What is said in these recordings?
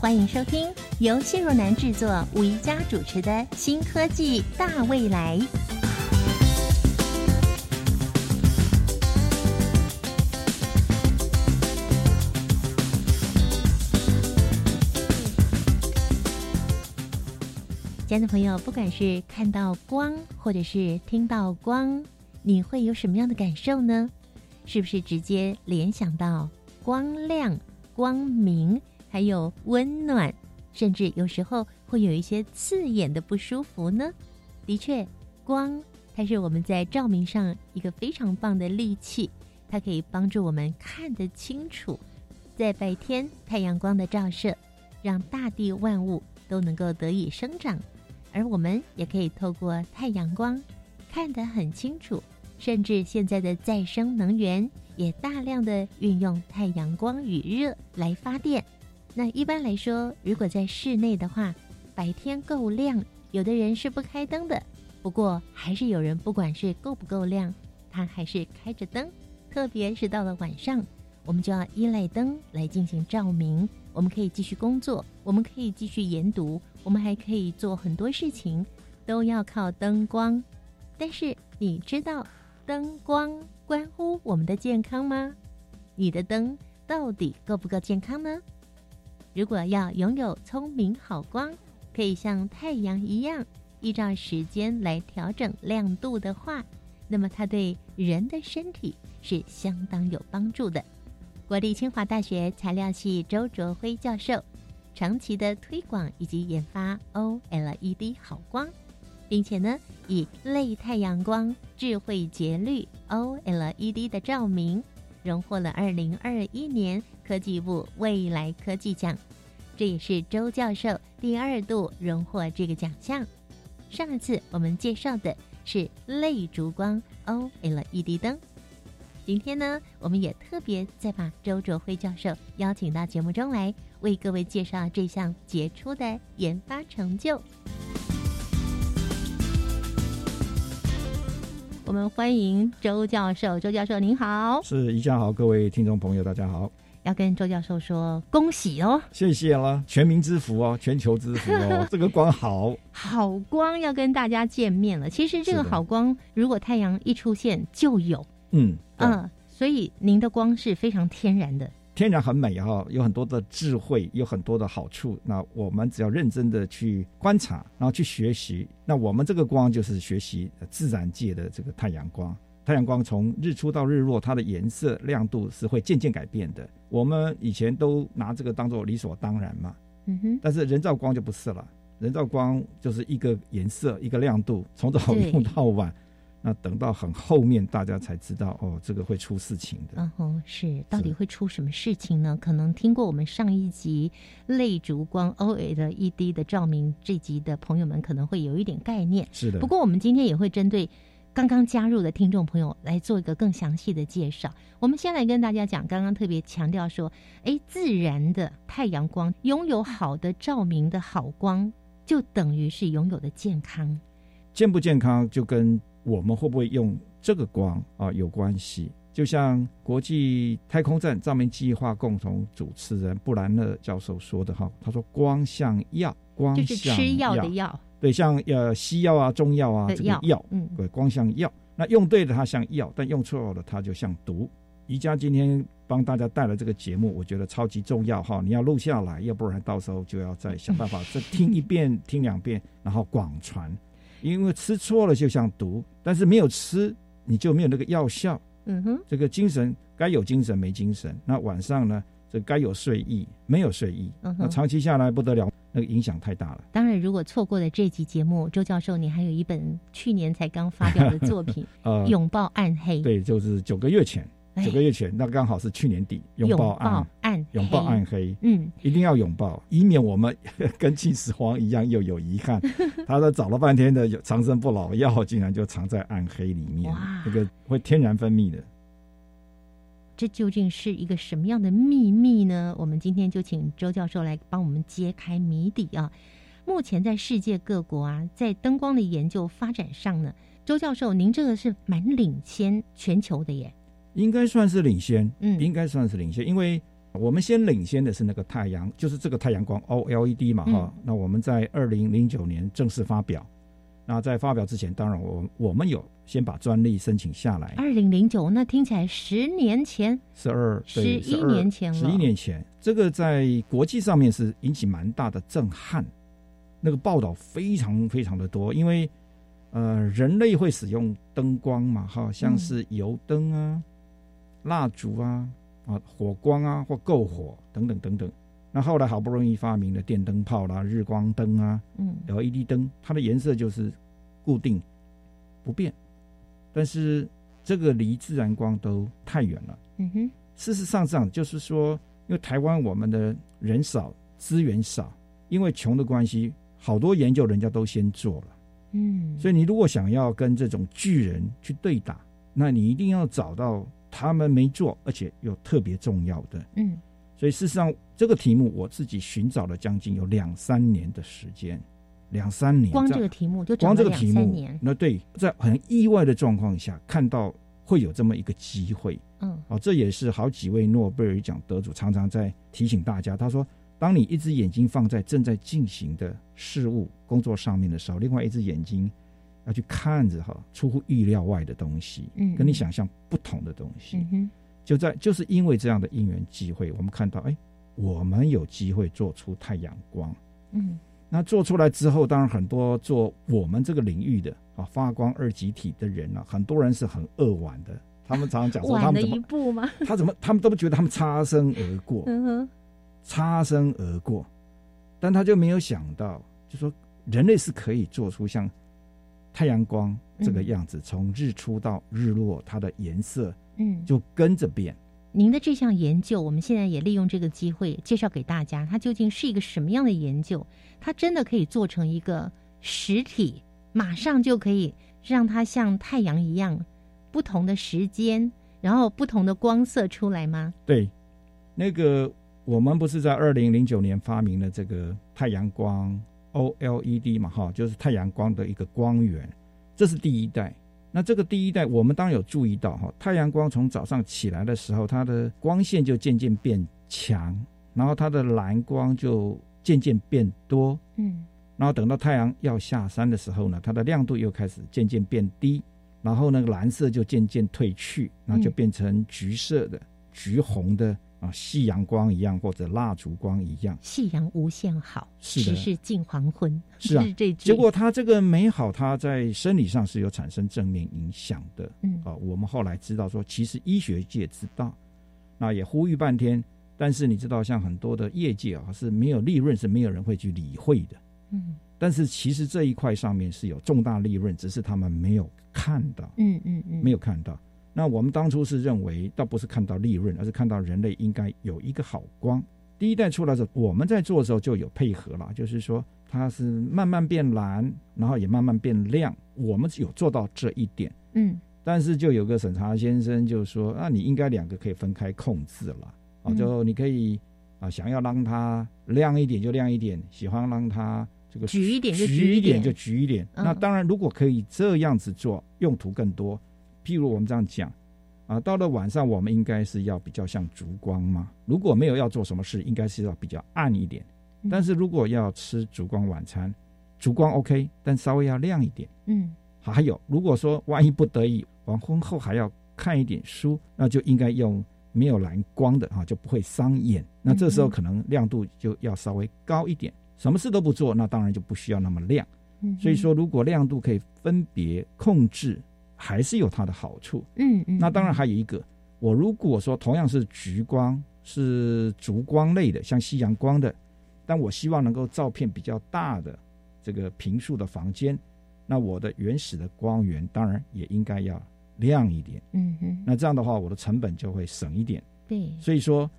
欢迎收听由谢若楠制作、吴一佳主持的《新科技大未来》。亲爱的朋友，不管是看到光，或者是听到光，你会有什么样的感受呢？是不是直接联想到光亮、光明，还有温暖，甚至有时候会有一些刺眼的不舒服呢？的确，光它是我们在照明上一个非常棒的利器，它可以帮助我们看得清楚。在白天，太阳光的照射，让大地万物都能够得以生长。而我们也可以透过太阳光看得很清楚，甚至现在的再生能源也大量的运用太阳光与热来发电。那一般来说，如果在室内的话，白天够亮，有的人是不开灯的。不过还是有人不管是够不够亮，他还是开着灯。特别是到了晚上，我们就要依赖灯来进行照明。我们可以继续工作，我们可以继续研读，我们还可以做很多事情，都要靠灯光。但是你知道灯光关乎我们的健康吗？你的灯到底够不够健康呢？如果要拥有聪明好光，可以像太阳一样依照时间来调整亮度的话，那么它对人的身体是相当有帮助的。国立清华大学材料系周卓辉教授长期的推广以及研发 OLED 好光，并且呢以类太阳光智慧节律 OLED 的照明，荣获了二零二一年科技部未来科技奖，这也是周教授第二度荣获这个奖项。上一次我们介绍的是类烛光 OLED 灯。今天呢，我们也特别再把周卓辉教授邀请到节目中来，为各位介绍这项杰出的研发成就。我们欢迎周教授，周教授您好，是宜家好，各位听众朋友大家好，要跟周教授说恭喜哦，谢谢啦，全民之福哦，全球之福哦，这个光好，好光要跟大家见面了。其实这个好光，如果太阳一出现就有。嗯嗯，所以您的光是非常天然的，天然很美哈，有很多的智慧，有很多的好处。那我们只要认真的去观察，然后去学习，那我们这个光就是学习自然界的这个太阳光。太阳光从日出到日落，它的颜色亮度是会渐渐改变的。我们以前都拿这个当做理所当然嘛，嗯哼。但是人造光就不是了，人造光就是一个颜色一个亮度，从早用到晚。那等到很后面，大家才知道哦，这个会出事情的。嗯哼，是，到底会出什么事情呢？可能听过我们上一集类烛光 OLED 的照明这集的朋友们，可能会有一点概念。是的。不过我们今天也会针对刚刚加入的听众朋友来做一个更详细的介绍。我们先来跟大家讲，刚刚特别强调说，哎，自然的太阳光拥有好的照明的好光，就等于是拥有的健康。健不健康就跟我们会不会用这个光啊？有关系，就像国际太空站照明计划共同主持人布兰勒教授说的哈，他说光像药，光就是吃药的药，对，像呃西药啊、中药啊这个药，嗯，对，光像药，那用对了它像药，但用错了它就像毒。宜家今天帮大家带来这个节目，我觉得超级重要哈，你要录下来，要不然到时候就要再想办法再听一遍、听两遍，然后广传。因为吃错了就像毒，但是没有吃你就没有那个药效。嗯哼，这个精神该有精神没精神，那晚上呢，这该有睡意没有睡意，那长期下来不得了，那个影响太大了。当然，如果错过了这集节目，周教授，你还有一本去年才刚发表的作品 《呃，拥抱暗黑》。对，就是九个月前。哎九个月前，那刚好是去年底拥抱暗暗拥抱黑暗黑，嗯，一定要拥抱，以免我们 跟秦始皇一样又有遗憾。他在找了半天的有长生不老药，竟然就藏在暗黑里面，那个会天然分泌的。这究竟是一个什么样的秘密呢？我们今天就请周教授来帮我们揭开谜底啊！目前在世界各国啊，在灯光的研究发展上呢，周教授您这个是蛮领先全球的耶。应该算是领先，嗯应该算是领先，因为我们先领先的是那个太阳，就是这个太阳光 OLED 嘛，哈、嗯那我们在二零零九年正式发表。那在发表之前，当然我我们有先把专利申请下来，二零零九，那听起来十年前，十二十一年前了。十一年前，这个在国际上面是引起蛮大的震撼，那个报道非常非常的多，因为呃人类会使用灯光嘛，哈，像是油灯啊、蜡烛啊、啊火光啊或篝火等等等等。那后来好不容易发明了电灯泡啦、日光灯啊、嗯 LED 灯，它的颜色就是固定不变，但是这个离自然光都太远了。嗯哼，事实上，这样就是说，因为台湾我们的人少，资源少，因为穷的关系，好多研究人家都先做了。嗯，所以你如果想要跟这种巨人去对打，那你一定要找到他们没做，而且又特别重要的。嗯所以事实上，这个题目我自己寻找了将近有两三年的时间，两三年。光样这个题目就光这个题目，，那对，在很意外的状况下看到会有这么一个机会，嗯哦，这也是好几位诺贝尔奖得主常常在提醒大家。他说，当你一只眼睛放在正在进行的事物工作上面的时候，另外一只眼睛要去看着哈出乎意料外的东西，嗯跟你想象不同的东西。嗯哼，就在就是因为这样的因缘机会，我们看到，哎，我们有机会做出太阳光。嗯那做出来之后，当然很多做我们这个领域的啊发光二极体的人啊，很多人是很扼腕的。他们常常讲说，他们怎么一步吗？他怎么他们都不觉得他们擦身而过，嗯哼，擦身而过，但他就没有想到，就说人类是可以做出像太阳光这个样子，从日出到日落，它的颜色嗯，就跟着变。您的这项研究，我们现在也利用这个机会介绍给大家，它究竟是一个什么样的研究？它真的可以做成一个实体，马上就可以让它像太阳一样，不同的时间，然后不同的光色出来吗？对，那个我们不是在二零零九年发明了这个太阳光 OLED 嘛，哈，就是太阳光的一个光源，这是第一代。那这个第一代，我们当然有注意到哈，太阳光从早上起来的时候，它的光线就渐渐变强，然后它的蓝光就渐渐变多，嗯然后等到太阳要下山的时候呢，它的亮度又开始渐渐变低，然后那个蓝色就渐渐褪去，然后就变成橘色的、橘红的啊，夕阳光一样或者蜡烛光一样。夕阳无限好，只是近黄昏。是啊 这结果它这个美好，它在生理上是有产生正面影响的。嗯啊，我们后来知道说，其实医学界知道，那也呼吁半天，但是你知道，像很多的业界啊，是没有利润，是没有人会去理会的。嗯但是其实这一块上面是有重大利润，只是他们没有看到，嗯嗯嗯，没有看到。那我们当初是认为，倒不是看到利润，而是看到人类应该有一个好光。第一代出来的时候，我们在做的时候就有配合了，就是说它是慢慢变蓝，然后也慢慢变亮。我们有做到这一点，嗯但是就有个审查先生就说：“啊，你应该两个可以分开控制了啊，嗯就你可以啊，想要让它亮一点就亮一点，喜欢让它这个橘一点就橘橘一点点就橘一点。嗯那当然，如果可以这样子做，用途更多。譬如我们这样讲啊，到了晚上我们应该是要比较像烛光嘛。如果没有要做什么事，应该是要比较暗一点。嗯但是如果要吃烛光晚餐，烛光 OK，但稍微要亮一点。嗯还有，如果说万一不得已黄昏后还要看一点书，那就应该用没有蓝光的啊，就不会伤眼。那这时候可能亮度就要稍微高一点。什么事都不做，那当然就不需要那么亮。嗯，所以说，如果亮度可以分别控制，还是有它的好处。嗯嗯，那当然还有一个，我如果说同样是橘光，是烛光类的，像夕阳光的，但我希望能够照片比较大的这个平数的房间，那我的原始的光源当然也应该要亮一点。嗯哼，那这样的话，我的成本就会省一点。对，所以说，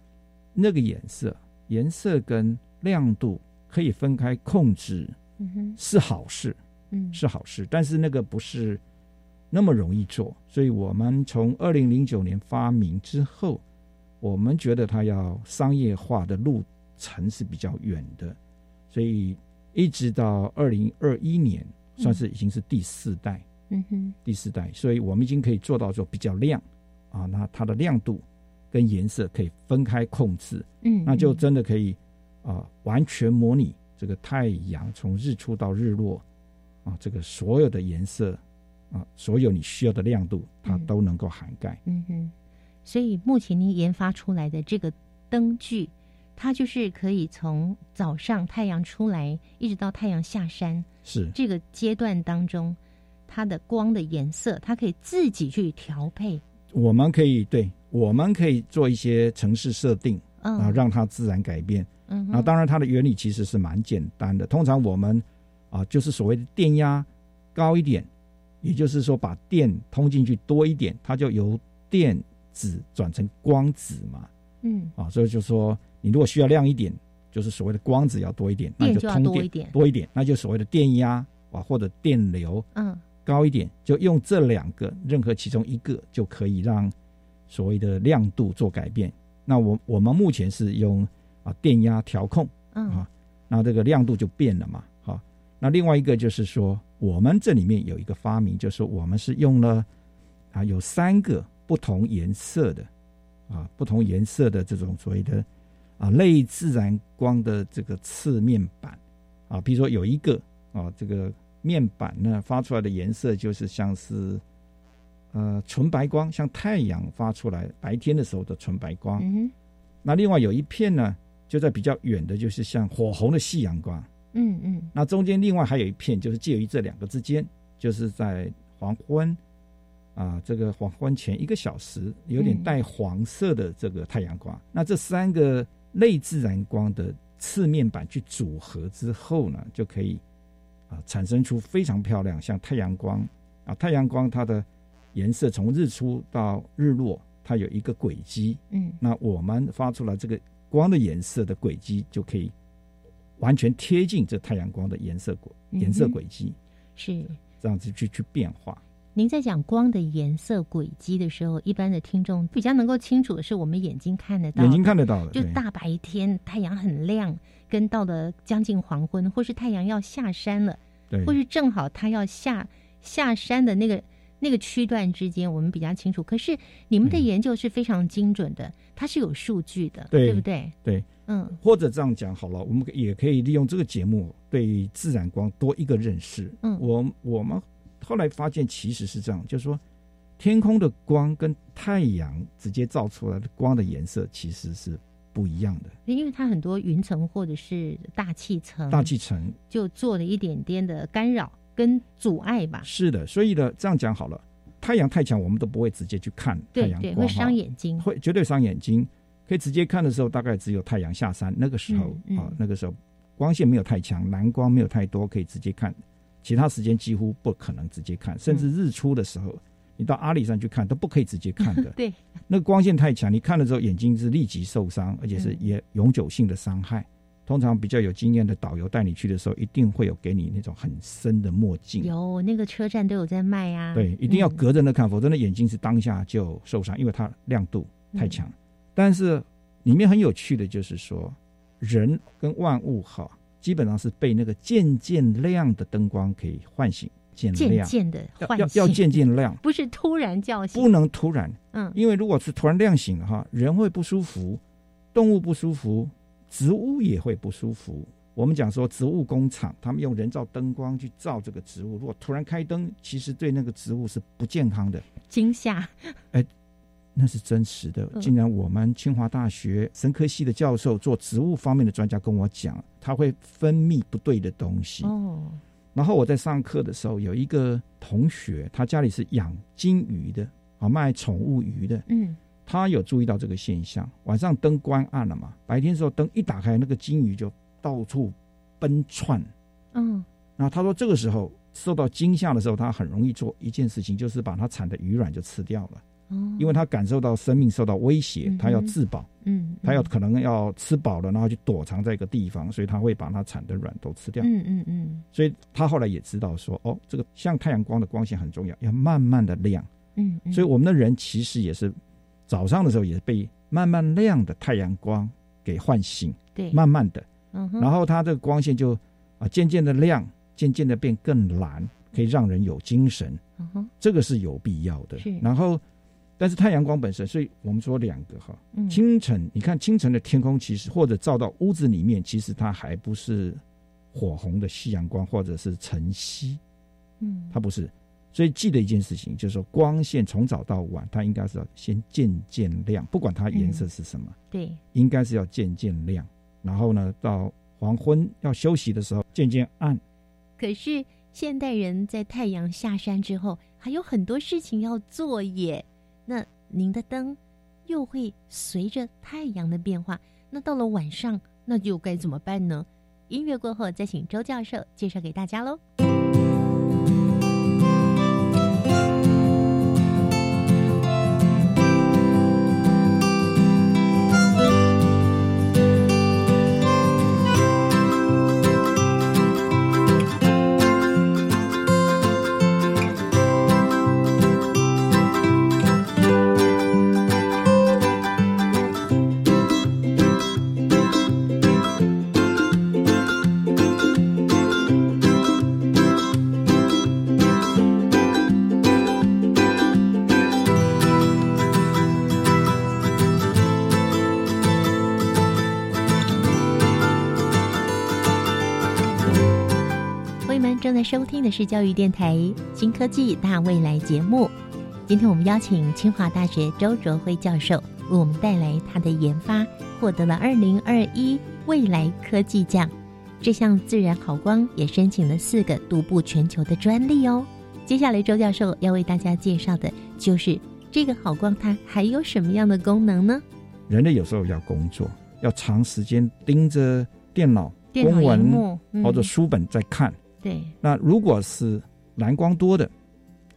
那个颜色、颜色跟亮度可以分开控制，嗯哼，是好事，嗯，是好事。但是那个不是那么容易做，所以我们从二零零九年发明之后，我们觉得它要商业化的路程是比较远的，所以一直到二零二一年，算是已经是第四代。嗯哼，第四代，所以我们已经可以做到说比较亮。啊，那它的亮度跟颜色可以分开控制，嗯，那就真的可以啊完全模拟这个太阳从日出到日落啊，这个所有的颜色啊，所有你需要的亮度，它嗯都能够涵盖。嗯哼，所以目前您研发出来的这个灯具，它就是可以从早上太阳出来，一直到太阳下山是这个阶段当中，它的光的颜色，它可以自己去调配。我们可以对，我们可以做一些城市设定嗯，啊，让它自然改变。嗯哼，那当然，它的原理其实是蛮简单的。通常我们啊，就是所谓的电压高一点，也就是说把电通进去多一点，它就由电子转成光子嘛。嗯啊，所以就说你如果需要亮一点，就是所谓的光子要多一点，那就通电多一点多一点，那就所谓的电压啊或者电流嗯高一点，就用这两个任何其中一个就可以让所谓的亮度做改变。那我我们目前是用啊电压调控。嗯啊，那这个亮度就变了嘛。好，那另外一个就是说，我们这里面有一个发明，就是我们是用了啊有三个不同颜色的啊不同颜色的这种所谓的啊类自然光的这个次面板啊，比如说有一个啊这个面板呢发出来的颜色就是像是呃纯白光，像太阳发出来白天的时候的纯白光。嗯那另外有一片呢，就在比较远的，就是像火红的夕阳光。嗯嗯。那中间另外还有一片，就是介于这两个之间，就是在黄昏啊，这个黄昏前一个小时，有点嗯。带黄色的这个太阳光。那这三个类自然光的次面板去组合之后呢，就可以啊产生出非常漂亮，像太阳光。啊，太阳光它的颜色从日出到日落，它有一个轨迹，嗯。那我们发出来这个光的颜色的轨迹，就可以完全贴近这太阳光的颜色轨嗯颜色轨迹，是。这样子去去变化。您在讲光的颜色轨迹的时候，一般的听众比较能够清楚的是我们眼睛看得到，眼睛看得到的，就大白天太阳很亮，跟到了将近黄昏，或是太阳要下山了，对或是正好它要下下山的那个那个区段之间，我们比较清楚。可是你们的嗯研究是非常精准的，它是有数据的，对不对？对，嗯或者这样讲好了，我们也可以利用这个节目对自然光多一个认识。嗯我我们后来发现其实是这样，就是说天空的光跟太阳直接照出来的光的颜色其实是不一样的。因为它很多云层或者是大气层，大气层就做了一点点的干扰跟阻碍吧。是的，所以呢，这样讲好了，太阳太强，我们都不会直接去看太对对，阳光，会伤眼睛。会绝对伤眼睛。可以直接看的时候，大概只有太阳下山那个时候嗯嗯啊，那个时候光线没有太强，蓝光没有太多，可以直接看。其他时间几乎不可能直接看，甚至日出的时候，你到阿里山去看都不可以直接看的。对，那个光线太强，你看了之后眼睛是立即受伤，而且是嗯也永久性的伤害。通常比较有经验的导游带你去的时候，一定会有给你那种很深的墨镜。有那个车站都有在卖啊。对，一定要嗯隔着那看，否则那眼睛是当下就受伤，因为它亮度太强。嗯但是里面很有趣的就是说，人跟万物哈，基本上是被那个渐渐亮的灯光可以唤醒，渐渐的要唤醒，要要渐渐亮，不是突然叫醒。不能突然，嗯因为如果是突然亮醒了哈，人会不舒服，动物不舒服，植物也会不舒服。我们讲说植物工厂，他们用人造灯光去照这个植物，如果突然开灯，其实对那个植物是不健康的。惊吓。那是真实的。嗯竟然我们清华大学生科系的教授做植物方面的专家跟我讲，他会分泌不对的东西。哦，然后我在上课的时候，有一个同学，他家里是养金鱼的，啊，卖宠物鱼的，嗯他有注意到这个现象。晚上灯关暗了嘛，白天的时候灯一打开，那个金鱼就到处奔窜。嗯然后他说，这个时候受到惊吓的时候，他很容易做一件事情，就是把它产的鱼卵就吃掉了，哦，因为他感受到生命受到威胁嗯哼，它要自保，嗯，他要可能要吃饱了，然后去躲藏在一个地方，所以他会把它产的卵都吃掉。嗯嗯嗯。所以他后来也知道说，哦，这个像太阳光的光线很重要，要慢慢的亮。嗯嗯，所以我们的人其实也是早上的时候也是被慢慢亮的太阳光给唤醒，对，慢慢的，嗯，然后它这个光线就啊渐渐的亮，渐渐的变更蓝，可以让人有精神，嗯哼，这个是有必要的是。然后，但是太阳光本身，所以我们说两个哈，嗯清晨你看清晨的天空，其实或者照到屋子里面，其实它还不是火红的夕阳光或者是晨曦，嗯，它不是。所以记得一件事情，就是说光线从早到晚，它应该是要先渐渐亮，不管它颜色是什么，对，应该是要渐渐亮。然后呢，到黄昏要休息的时候，渐渐暗。可是现代人在太阳下山之后，还有很多事情要做耶。那您的灯又会随着太阳的变化，那到了晚上，那就该怎么办呢？音乐过后，再请周教授介绍给大家喽。收听的是教育电台《新科技大未来》节目。今天我们邀请清华大学周卓辉教授为我们带来他的研发，获得了二零二一未来科技奖。这项自然好光也申请了四个独步全球的专利哦。接下来，周教授要为大家介绍的就是这个好光它还有什么样的功能呢？人类有时候要工作，要长时间盯着电脑、电脑公文、嗯或者书本在看。对，那如果是蓝光多的，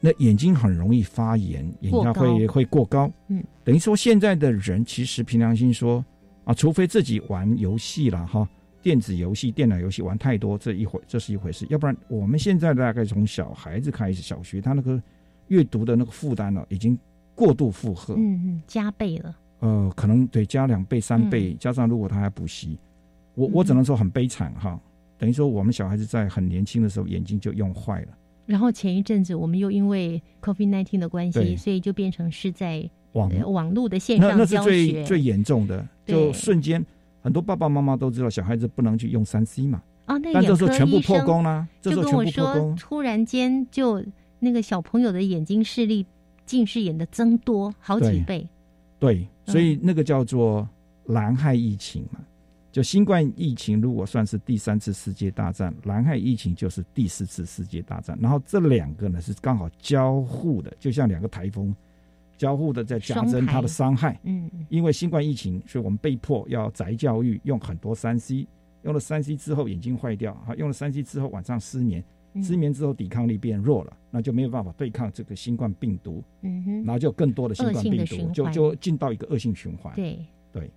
那眼睛很容易发炎，眼压会会过高。嗯，等于说现在的人其实凭良心说啊，除非自己玩游戏了哈，电子游戏、电脑游戏玩太多，这一回这是一回事。要不然我们现在大概从小孩子开始，小学他那个阅读的那个负担呢，已经过度负荷。嗯嗯，加倍了。呃，可能得加两倍、三倍，加上如果他还补习，我我只能说很悲惨哈。等于说我们小孩子在很年轻的时候眼睛就用坏了。然后前一阵子我们又因为 COVID nineteen 的关系，所以就变成是在网呃网络的线那那是。最最严重的，就瞬间很多爸爸妈妈都知道小孩子不能去用三 C 嘛，哦，那但这眼科时候全部破医生功啦，这时就跟我说，功。突然间就那个小朋友的眼睛视力近视眼的增多好几倍。对，所嗯以那个叫做蓝害疫情嘛，就新冠疫情如果算是第三次世界大战，蓝海疫情就是第四次世界大战。然后这两个呢是刚好交互的，就像两个台风交互的在加增它的伤害。嗯，嗯因为新冠疫情，所以我们被迫要宅教育，用很多三 C，用了三 C 之后眼睛坏掉，啊，用了三 C 之后晚上失眠，嗯失眠之后抵抗力变弱了，那就没有办法对抗这个新冠病毒，嗯哼，然后就更多的新冠病毒，就就进到一个恶性循环。对对，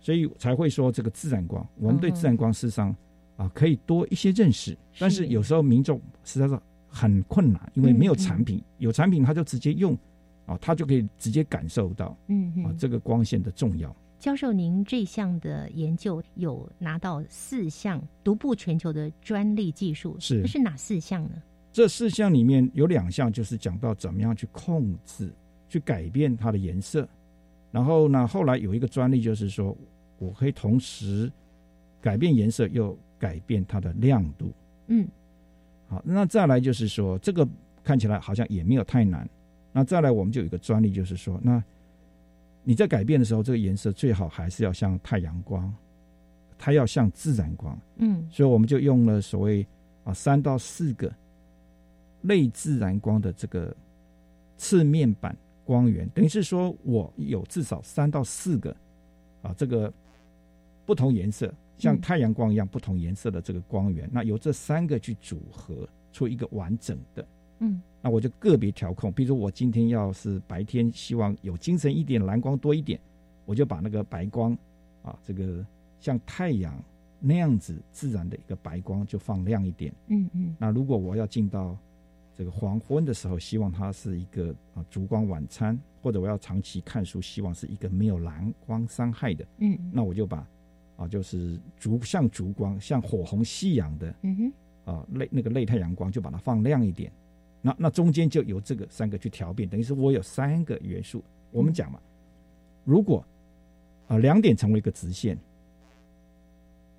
所以才会说这个自然光，我们对自然光事实上啊可以多一些认识，但是有时候民众实在是很困难，因为没有产品，有产品他就直接用啊，他就可以直接感受到嗯哼，啊这个光线的重要。教授，您这项的研究有拿到四项独步全球的专利技术，是是哪四项呢？这四项里面有两项就是讲到怎么样去控制、去改变它的颜色，然后呢，后来有一个专利就是说我可以同时改变颜色又改变它的亮度。嗯好，那再来就是说这个看起来好像也没有太难。那再来我们就有一个专利，就是说那你在改变的时候，这个颜色最好还是要像太阳光，它要像自然光。嗯所以我们就用了所谓啊三到四个类自然光的这个次面板光源，等于是说我有至少三到四个啊这个不同颜色，像嗯太阳光一样不同颜色的这个光源，那由这三个去组合出一个完整的。嗯那我就个别调控，比如说我今天要是白天希望有精神一点，蓝光多一点，我就把那个白光啊，这个像太阳那样子自然的一个白光就放亮一点。嗯嗯那如果我要进到这个黄昏的时候，希望它是一个啊烛光晚餐，或者我要长期看书，希望是一个没有蓝光伤害的，嗯那我就把啊就是烛像烛光，像火红夕阳的嗯哼啊类那个类太阳光，就把它放亮一点。那那中间就由这个三个去调变，等于是我有三个元素。我们讲嘛，如果啊两点成为一个直线，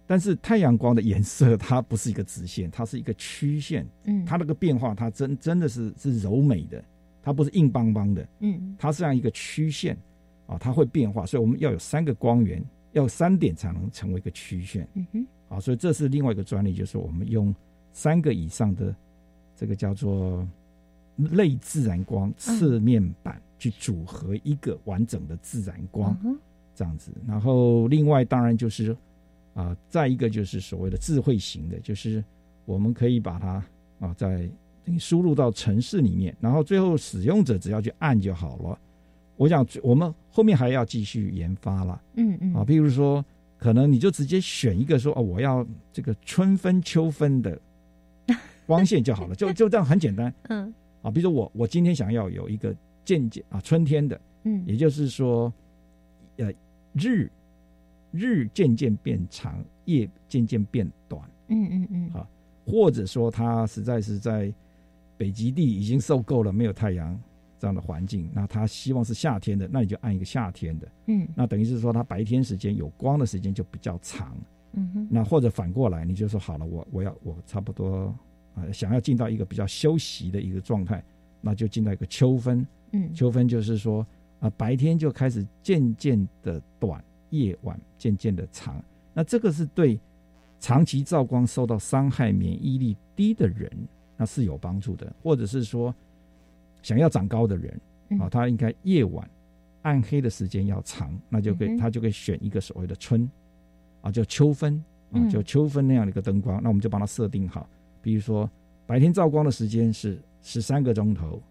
但是太阳光的颜色它不是一个直线，它是一个曲线，嗯，它那个变化它真真的是是柔美的，它不是硬邦邦的，嗯。它是这样一个曲线啊，它会变化，所以我们要有三个光源，要有三点才能成为一个曲线。嗯哼。啊，所以这是另外一个专利，就是我们用三个以上的这个叫做类自然光侧面板去组合一个完整的自然光嗯这样子。然后另外当然就是啊，再一个就是所谓的智慧型的，就是我们可以把它啊在等于输入到城市里面，然后最后使用者只要去按就好了。我想我们后面还要继续研发了。嗯嗯啊，譬如说，可能你就直接选一个说哦，我要这个春分、秋分的光线就好了，就就这样很简单嗯啊。比如说我我今天想要有一个渐渐啊春天的，嗯也就是说，呃日日渐渐变长，夜渐渐变短，嗯嗯嗯啊或者说他实在是在北极地已经受够了没有太阳这样的环境，那他希望是夏天的，那你就按一个夏天的。嗯那等于是说，他白天时间有光的时间就比较长。嗯哼那或者反过来，你就说好了，我我要我差不多呃想要进到一个比较休息的一个状态，那就进到一个秋分。嗯秋分就是说啊、白天就开始渐渐的短，夜晚渐渐的长。那这个是对长期照光受到伤害、免疫力低的人，那是有帮助的。或者是说想要长高的人，嗯啊，他应该夜晚暗黑的时间要长，那就可以、他就可以选一个所谓的春，啊，叫秋分啊，嗯就秋分那样的一个灯光，那我们就帮他设定好，比如说白天照光的时间是十三个钟头，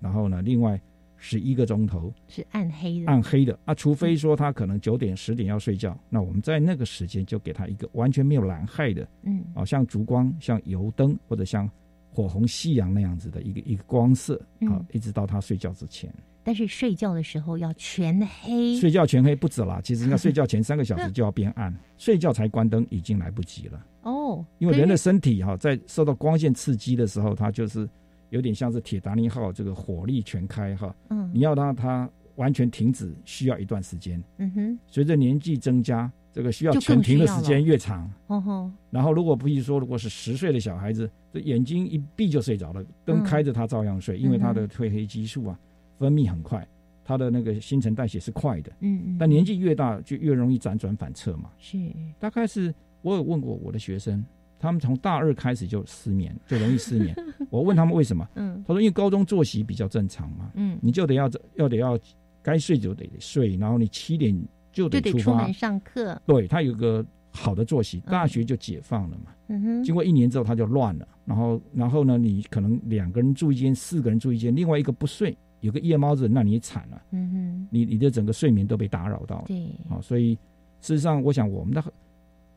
然后呢，另外十一个钟头。是暗黑的。暗黑的。啊，除非说他可能九点十点要睡觉，那我们在那个时间就给他一个完全没有蓝害的嗯。啊，像烛光、像油灯或者像火红夕阳那样子的一个一个光色啊嗯，一直到他睡觉之前。但是睡觉的时候要全黑。睡觉全黑不止啦，其实应该 睡觉前三个小时就要变暗，睡觉才关灯已经来不及了。哦，因为人的身体哈，在受到光线刺激的时候，它就是有点像是铁达尼号这个火力全开哈，嗯你要让它完全停止，需要一段时间。嗯哼随着年纪增加，这个需要全停的时间越长。哦吼然后，如果比如说，如果是十岁的小孩子，这眼睛一闭就睡着了，灯嗯开着他照样睡，因为他嗯的褪黑激素啊分泌很快，他的那个新陈代谢是快的。嗯嗯，但年纪越大，就越容易辗转反侧嘛。是大概是我有问过我的学生，他们从大二开始就失眠，就容易失眠。我问他们为什么，嗯他说因为高中作息比较正常嘛，嗯你就得要要得要该睡就得睡，然后你七点就就得出门。上课对他有个好的作息，嗯大学就解放了嘛。嗯哼经过一年之后，他就乱了。然后，然后呢，你可能两个人住一间，四个人住一间，另外一个不睡，有个夜猫子，那你惨了，嗯哼你你的整个睡眠都被打扰到了。对啊，所以事实上，我想我们的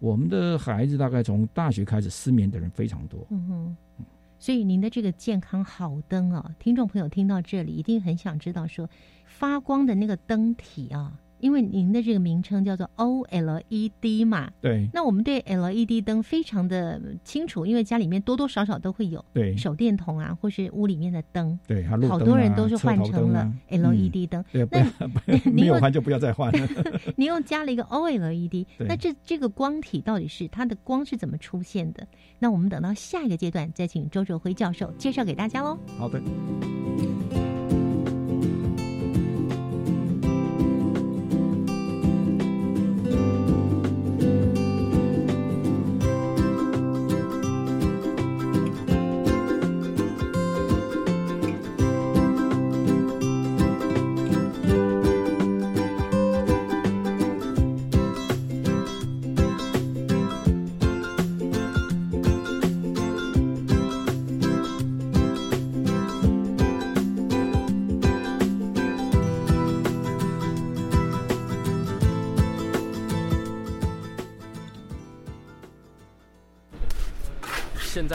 我们的孩子大概从大学开始失眠的人非常多。嗯哼。所以您的这个健康好灯啊，听众朋友听到这里一定很想知道说，发光的那个灯体啊，因为您的这个名称叫做 OLED 嘛，对那我们对 LED 灯非常的清楚，因为家里面多多少少都会有对手电筒啊，或是屋里面的灯，对，好多人啊都是换成了 LED 灯。嗯对，那您有换就不要再换了。你又加了一个 OLED，那这这个光体到底是它的光是怎么出现的？那我们等到下一个阶段再请周哲辉教授介绍给大家喽。好的。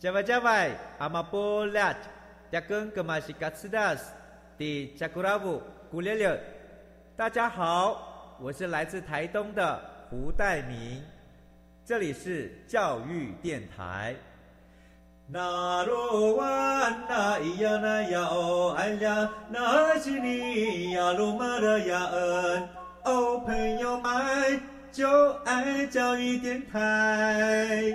加外加外，阿玛波拉，加根格玛西卡斯达斯，的加古拉布古列列。大家好，我是来自台东的胡代明，这里是教育电台。那罗哇那咿呀那呀哦哎呀，那是你呀鲁玛的呀恩哦，朋友们就爱教育电台。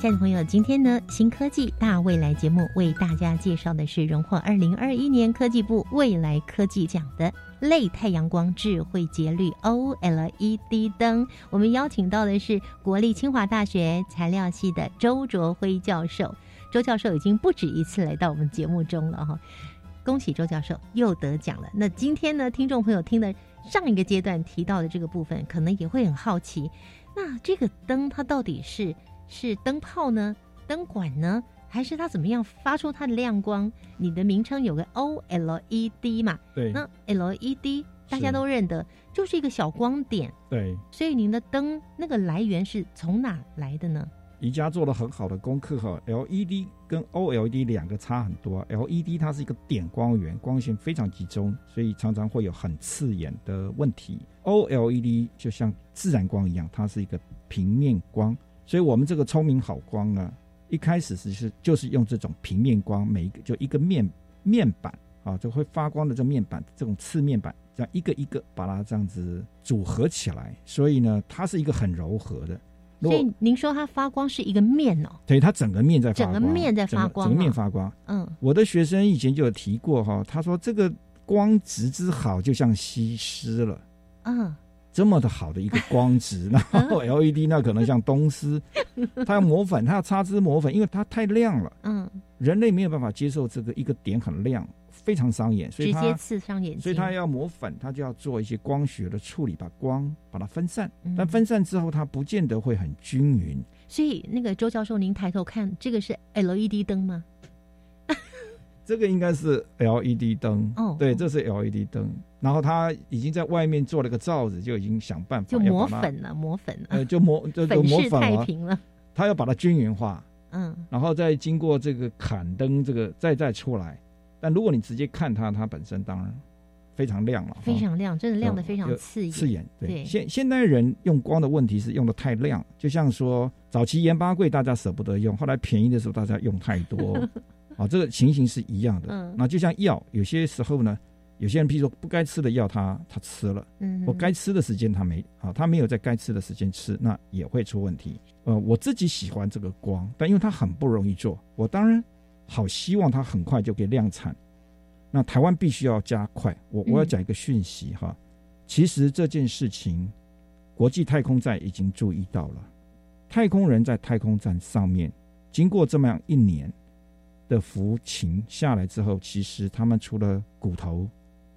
亲爱的朋友，今天呢，新科技大未来节目为大家介绍的是荣获二零二一年科技部未来科技奖的类太阳光智慧节律 OLED 灯。我们邀请到的是国立清华大学材料系的周卓辉教授。周教授已经不止一次来到我们节目中了哈，恭喜周教授又得奖了。那今天呢，听众朋友听的上一个阶段提到的这个部分，可能也会很好奇，那这个灯它到底是？是灯泡呢？灯管呢？还是它怎么样发出它的亮光？你的名称有个 OLED 嘛？对。那 LED 大家都认得，就是一个小光点。对。所以您的灯那个来源是从哪来的呢？宜家做了很好的功课哈，LED 跟 OLED 两个差很多。LED 它是一个点光源，光线非常集中，所以常常会有很刺眼的问题。OLED 就像自然光一样，它是一个平面光。所以，我们这个聪明好光呢，一开始是是就是用这种平面光，每一个就一个面面板啊，就会发光的这面板，这种次面板，这样一个一个把它这样子组合起来。所以呢，它是一个很柔和的。所以您说它发光是一个面哦？对，它整个面在发光整个面在发光，整个面发光。嗯，我的学生以前就有提过哈，他说这个光质之好，就像西施了。嗯。这么的好的一个光质，然后 LED 那可能像东施，它要磨粉，它要擦脂磨粉，因为它太亮了。嗯，人类没有办法接受这个一个点很亮，非常伤眼，所以直接刺伤眼睛。所以它要磨粉，它就要做一些光学的处理，把光把它分散。但分散之后，它不见得会很均匀。所以那个周教授，您抬头看，这个是 LED 灯吗？这个应该是 LED 灯，哦，对，这是 LED 灯。然后他已经在外面做了个罩子，就已经想办法就磨粉了，磨粉了，呃，就磨就磨粉太平了。他要把它均匀化，嗯，然后再经过这个砍灯，这个再再出来。但如果你直接看它，它本身当然非常亮了，非常亮，真的亮的非常刺眼。刺眼，对。现现代人用光的问题是用的太亮，就像说早期盐巴柜，大家舍不得用，后来便宜的时候大家用太多。啊，这个情形是一样的。嗯，那就像药，有些时候呢，有些人譬如说不该吃的药，他他吃了，嗯，或该吃的时间他没啊，他没有在该吃的时间吃，那也会出问题。呃，我自己喜欢这个光，但因为它很不容易做，我当然好希望它很快就可以量产。那台湾必须要加快。我我要讲一个讯息哈，其实这件事情国际太空站已经注意到了，太空人在太空站上面经过这么样一年的浮情下来之后，其实他们除了骨头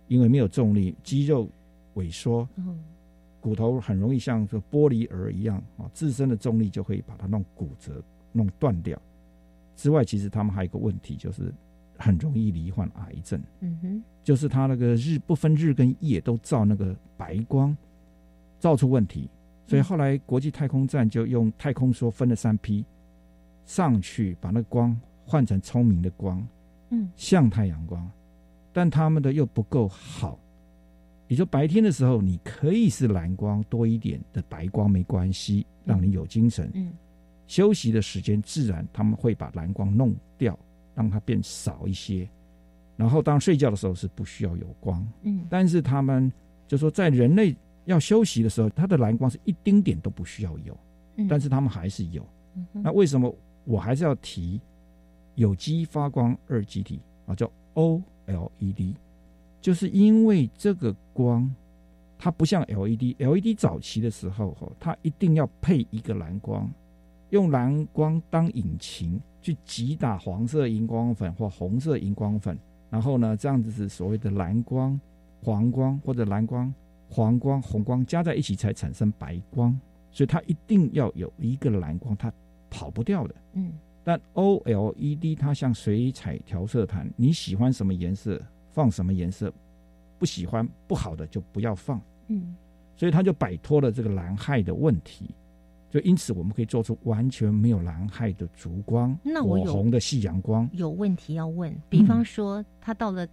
因为没有重力，肌肉萎缩，嗯骨头很容易像这玻璃儿一样啊，自身的重力就会把它弄骨折、弄断掉。之外，其实他们还有一个问题，就是很容易罹患癌症。嗯哼，就是他那个日不分日跟夜都照那个白光，照出问题，所以后来国际太空站就用太空梭分了三批上去，把那个光换成聪明的光，嗯，像太阳光，但他们的又不够好。也就白天的时候，你可以是蓝光多一点的白光没关系，让你有精神。嗯，休息的时间自然他们会把蓝光弄掉，让它变少一些。然后当睡觉的时候是不需要有光，嗯但是他们就说在人类要休息的时候，它的蓝光是一丁点都不需要有，嗯但是他们还是有。嗯那为什么我还是要提有机发光二极体啊？叫 OLED，就是因为这个光它不像 LED，LED 早期的时候哈，它一定要配一个蓝光，用蓝光当引擎去击打黄色荧光粉或红色荧光粉，然后呢，这样子是所谓的蓝光、黄光或者蓝光、黄光、红光加在一起才产生白光，所以它一定要有一个蓝光，它跑不掉的。嗯但 OLED 它像水彩调色盘，你喜欢什么颜色放什么颜色，不喜欢不好的就不要放，嗯所以它就摆脱了这个蓝害的问题。就因此，我们可以做出完全没有蓝害的烛光，那我火红的夕阳光。有问题要问，比方说它到了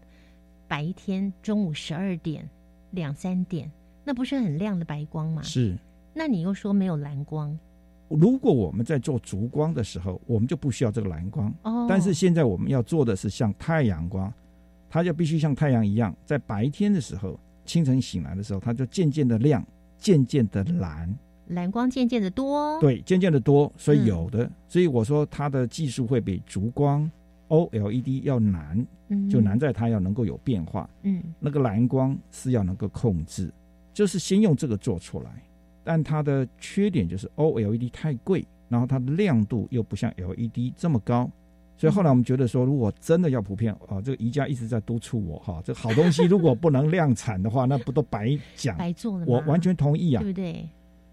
白天中午十二点两三点，那不是很亮的白光吗？是，那你又说没有蓝光如果我们在做烛光的时候，我们就不需要这个蓝光。哦，但是现在我们要做的是像太阳光，它就必须像太阳一样，在白天的时候，清晨醒来的时候，它就渐渐的亮，渐渐的蓝，蓝光渐渐的多，，对，渐渐的多，所以嗯。有的，所以我说它的技术会比烛光 OLED 要难，嗯。就难在它要能够有变化，嗯。那个蓝光是要能够控制，就是先用这个做出来，但它的缺点就是 OLED 太贵，然后它的亮度又不像 LED 这么高，所以后来我们觉得说，如果真的要普遍啊，这个宜家一直在督促我哈，这好东西如果不能量产的话，那不都白讲？白做了，我完全同意啊。对，不对？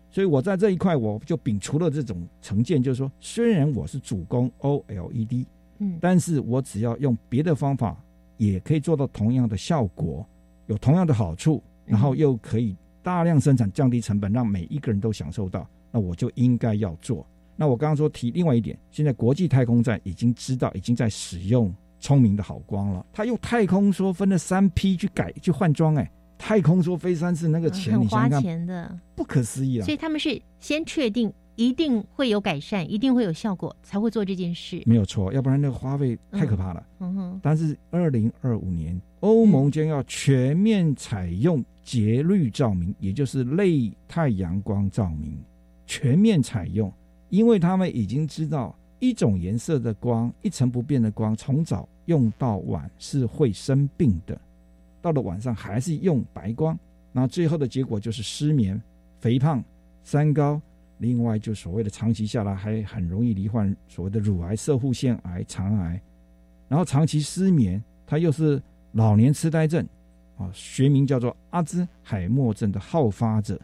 所以我在这一块我就摒除了这种成见，就是说，虽然我是主攻 OLED，嗯。但是我只要用别的方法，也可以做到同样的效果，有同样的好处，然后又可以大量生产，降低成本，让每一个人都享受到，那我就应该要做。那我刚刚说提另外一点，现在国际太空站已经知道，已经在使用聪明的好光了。他用太空梭分了三批去改去换装，哎，太空梭飞三次那个钱，你想想看，钱的，不可思议啊所！以他们是先确定一定会有改善，一定会有效果，才会做这件事。没有错，要不然那个花费太可怕了。嗯哼，但是二零二五年，欧盟将要全面采用节律照明，也就是类太阳光照明，全面采用，因为他们已经知道一种颜色的光，一成不变的光，从早用到晚是会生病的，到了晚上还是用白光，那最后的结果就是失眠、肥胖、三高。另外，就所谓的长期下来，还很容易罹患所谓的乳癌、色护腺癌、肠癌，然后长期失眠，它又是老年痴呆症，啊，学名叫做阿兹海默症的好发者。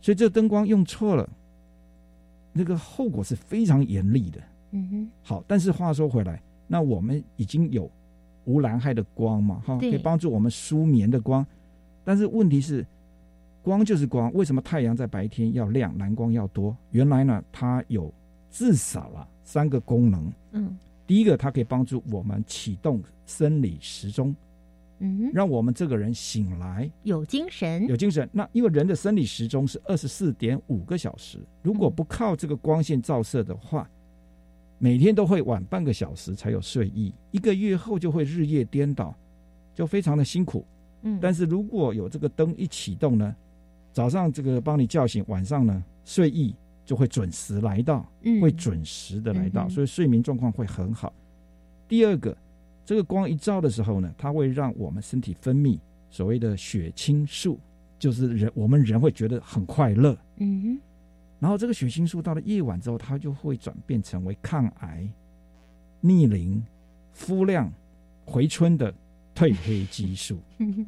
所以这灯光用错了，那个后果是非常严厉的。嗯哼，好，但是话说回来，那我们已经有无蓝害的光嘛，哈，可以帮助我们舒眠的光。但是问题是，光就是光，为什么太阳在白天要亮，蓝光要多？原来呢，它有至少啊三个功能。嗯第一个，它可以帮助我们启动生理时钟，嗯，让我们这个人醒来有精神，有精神。那因为人的生理时钟是二十四点五个小时，如果不靠这个光线照射的话，每天都会晚半个小时才有睡意，一个月后就会日夜颠倒，就非常的辛苦。嗯，但是如果有这个灯一启动呢，早上这个帮你叫醒，晚上呢睡意就会准时来到，嗯会准时的来到，嗯所以睡眠状况会很好。第二个，这个光一照的时候呢，它会让我们身体分泌所谓的血清素就是人我们人会觉得很快乐。嗯哼，然后这个血清素到了夜晚之后，它就会转变成为抗癌、逆龄、肤亮、回春的褪黑激素，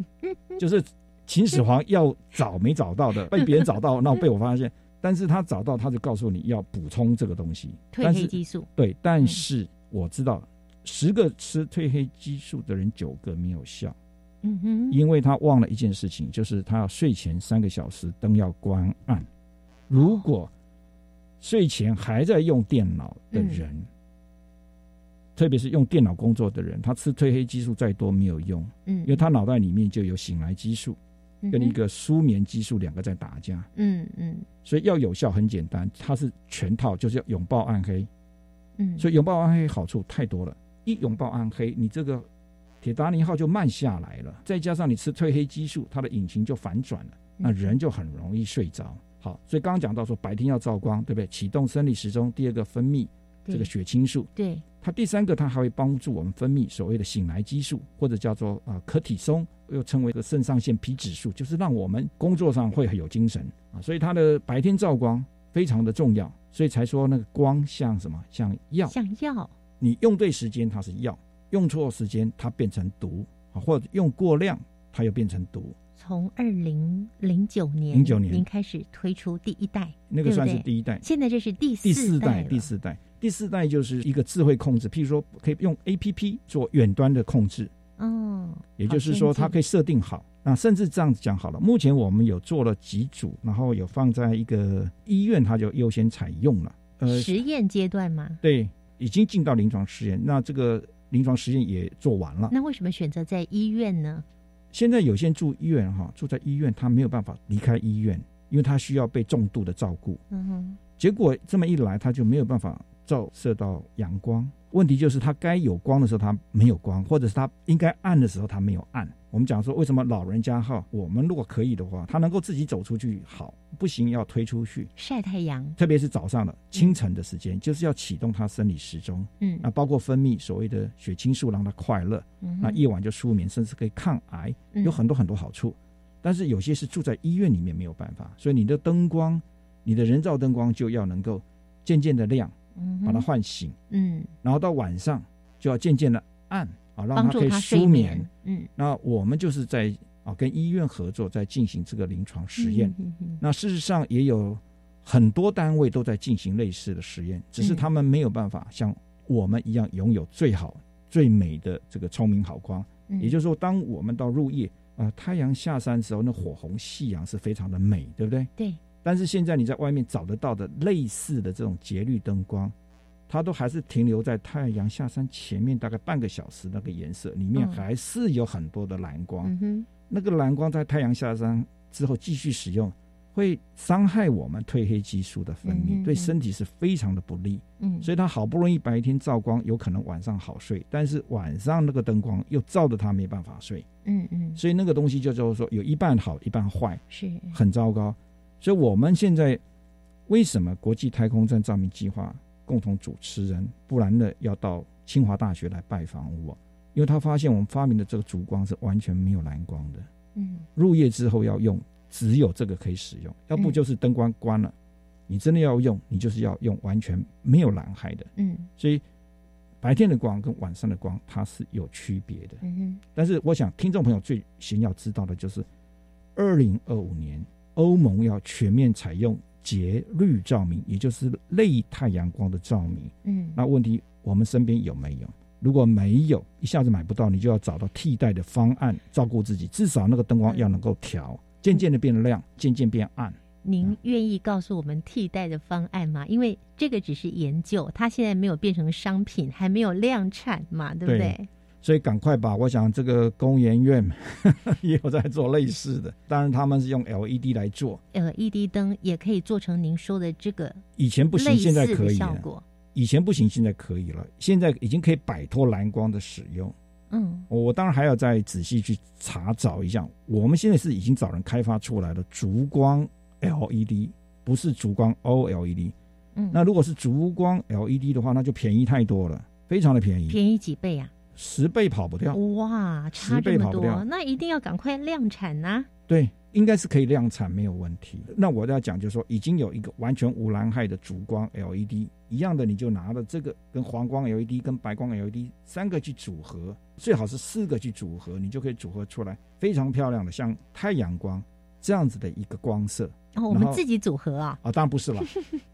就是秦始皇要找没找到的，被别人找到，然后被我发现，但是他找到，他就告诉你要补充这个东西，褪黑激素。对，但是我知道十个吃褪黑激素的人，九个没有效。嗯哼，因为他忘了一件事情，就是他要睡前三个小时灯要关暗。如果睡前还在用电脑的人，嗯特别是用电脑工作的人，他吃褪黑激素再多没有用，嗯因为他脑袋里面就有醒来激素跟一个舒眠激素两个在打架，嗯嗯。所以要有效很简单，它是全套，就是要拥抱暗黑。嗯，所以拥抱暗黑好处太多了，一拥抱暗黑，你这个铁达尼号就慢下来了，再加上你吃褪黑激素，它的引擎就反转了，那人就很容易睡着。好，所以刚刚讲到说白天要照光，对不对？启动生理时钟，第二个分泌这个血清素，对，它第三个它还会帮助我们分泌所谓的醒来激素，或者叫做啊可体松，又称为个肾上腺皮质素，就是让我们工作上会很有精神啊。所以它的白天照光非常的重要，所以才说那个光像什么？像药，像药。你用对时间它是药，用错时间它变成毒啊，或者用过量它又变成毒。从二零零九年，零九年您开始推出第一代，那个算是第一代现在这是第第四代，第四代，第四代就是一个智慧控制，譬如说可以用 A P P 做远端的控制，哦，也就是说它可以设定好。那甚至这样子讲好了，目前我们有做了几组，然后有放在一个医院，它就优先采用了。呃，实验阶段吗。对，已经进到临床实验，那这个临床实验也做完了。那为什么选择在医院呢？现在有些人住医院哈，住在医院，他没有办法离开医院，因为他需要被重度的照顾。嗯哼，结果这么一来，他就没有办法照射到阳光。问题就是它该有光的时候它没有光，或者是它应该暗的时候它没有暗。我们讲说，为什么老人家哈，我们如果可以的话，他能够自己走出去好，不行要推出去晒太阳。特别是早上的清晨的时间，就是要启动他生理时钟。嗯那包括分泌所谓的血清素，让他快乐。嗯那夜晚就舒眠，甚至可以抗癌，嗯有很多很多好处。但是有些是住在医院里面没有办法，所以你的灯光，你的人造灯光就要能够渐渐的亮，嗯把它唤醒，嗯，然后到晚上就要渐渐的暗啊，让它可以舒眠。眠。嗯，那我们就是在啊跟医院合作，在进行这个临床实验。那事实上也有很多单位都在进行类似的实验，只是嗯他们没有办法像我们一样拥有最好、最美的这个聪明好光。嗯也就是说，当我们到入夜啊、呃太阳下山的时候，那火红夕阳是非常的美，对不对？对。但是现在你在外面找得到的类似的这种节律灯光，它都还是停留在太阳下山前面大概半个小时那个颜色，里面嗯。还是有很多的蓝光。嗯哼，那个蓝光在太阳下山之后继续使用，会伤害我们褪黑激素的分泌，嗯对身体是非常的不利。嗯，所以他好不容易白天照光，有可能晚上好睡，但是晚上那个灯光又照得他没办法睡，嗯嗯。所以那个东西就叫做说有一半好，一半坏，是。很糟糕。所以我们现在为什么国际太空站照明计划共同主持人布兰乐要到清华大学来拜访我？因为他发现我们发明的这个烛光是完全没有蓝光的，嗯入夜之后要用，只有这个可以使用，要不就是灯光关了，你真的要用，你就是要用完全没有蓝海的。嗯所以白天的光跟晚上的光它是有区别的。嗯哼但是我想听众朋友最先要知道的就是，二零二五年欧盟要全面采用节律照明，也就是类太阳光的照明。嗯那问题我们身边有没有？如果没有，一下子买不到，你就要找到替代的方案，照顾自己。至少那个灯光要能够调，渐渐的变亮，渐渐变暗。您愿意告诉我们替代的方案吗？因为这个只是研究，它现在没有变成商品，还没有量产嘛，对不对？所以赶快吧！我想这个工研院 也有在做类似的，当然他们是用 LED 来做，LED 灯也可以做成您说的这个以前不行，现在可以了。效果。以前不行，现在可以了。现在已经可以摆脱蓝光的使用。嗯我当然还要再仔细去查找一下。我们现在是已经找人开发出来的烛光 LED，不是烛光 OLED。嗯，那如果是烛光 LED 的话，那就便宜太多了，非常的便宜，便宜几倍啊？十倍跑不掉。哇，差十倍这么跑不掉多，那一定要赶快量产呐、对，应该是可以量产没有问题。那我要讲就是说，已经有一个完全无蓝害的主光 LED 一样的，你就拿着这个跟黄光 LED 跟白光 LED 三个去组合，最好是四个去组合，你就可以组合出来非常漂亮的像太阳光这样子的一个光色。哦，我们自己组合啊？啊，当然不是了，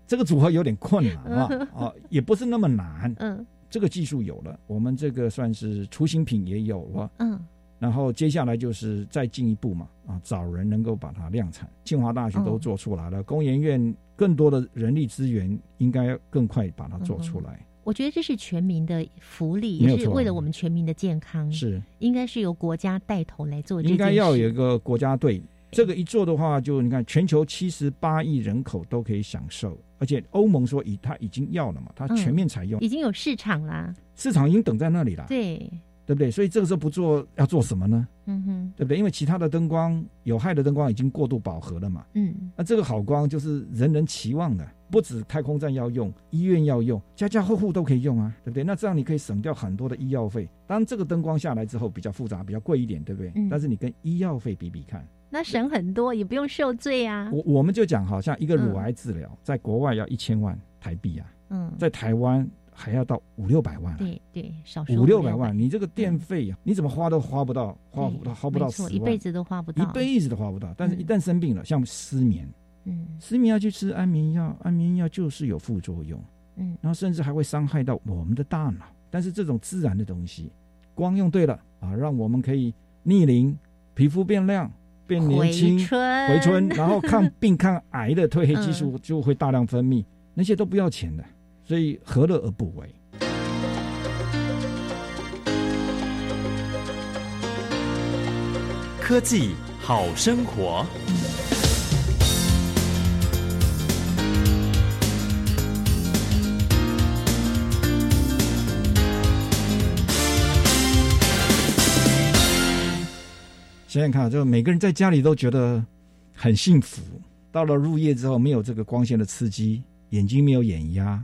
这个组合有点困难啊，啊，也不是那么难。嗯，这个技术有了，我们这个算是雏形品也有了。嗯。然后接下来就是再进一步嘛，啊，找人能够把它量产。清华大学都做出来了，工研院更多的人力资源应该更快把它做出来。我觉得这是全民的福利，也是为了我们全民的健康。是，应该是由国家带头来做。应该要有一个国家队，这个一做的话，就你看全球七十八亿人口都可以享受，而且欧盟说已他已经要了嘛，他全面采用，已经有市场啦，市场已经等在那里了。对。对不对？所以这个时候不做要做什么呢？嗯哼，对不对？因为其他的灯光有害的灯光已经过度饱和了嘛。嗯，那这个好光就是人人期望的，不止太空站要用，医院要用，家家户户都可以用啊，对不对？那这样你可以省掉很多的医药费。当然，这个灯光下来之后比较复杂，比较贵一点，对不对？嗯。但是你跟医药费比比看，那省很多，也不用受罪啊。我我们就讲，好像一个乳癌治疗，在国外要一千万台币啊。嗯。在台湾。还要到五六百万，对对，少五六百万，你这个电费呀，你怎么花都花不到，花不到，花不到十万，一辈子都花不到，一辈子都花不到。但是，一旦生病了，像失眠，嗯，失眠要去吃安眠药，安眠药就是有副作用，嗯，然后甚至还会伤害到我们的大脑。但是这种自然的东西，光用对了啊，让我们可以逆龄，皮肤变亮，变年轻，回春，然后抗病抗癌的褪黑激素就会大量分泌，那些都不要钱的。所以何乐而不为？科技好生活。想想看，就每个人在家里都觉得很幸福。到了入夜之后，没有这个光线的刺激，眼睛没有眼压。